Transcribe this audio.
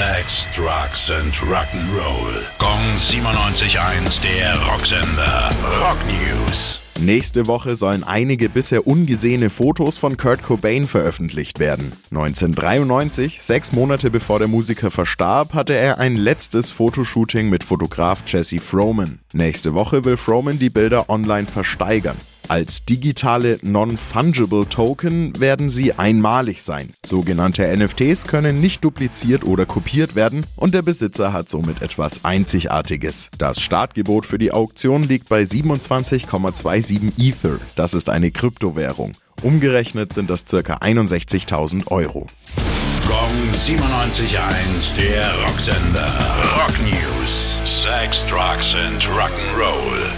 Sex, Drugs and Rock'n'Roll. Gong 97.1, der Rocksender. Rock News. Nächste Woche sollen einige bisher ungesehene Fotos von Kurt Cobain veröffentlicht werden. 1993, sechs Monate bevor der Musiker verstarb, hatte er ein letztes Fotoshooting mit Fotograf Jesse Froman. Nächste Woche will Froman die Bilder online versteigern. Als digitale Non-Fungible Token werden sie einmalig sein. Sogenannte NFTs können nicht dupliziert oder kopiert werden und der Besitzer hat somit etwas Einzigartiges. Das Startgebot für die Auktion liegt bei 27,27 Ether. Das ist eine Kryptowährung. Umgerechnet sind das ca. 61.000 Euro. Gong 97.1, der Rocksender. Rock News. Sex, Drugs and Rock'n'Roll.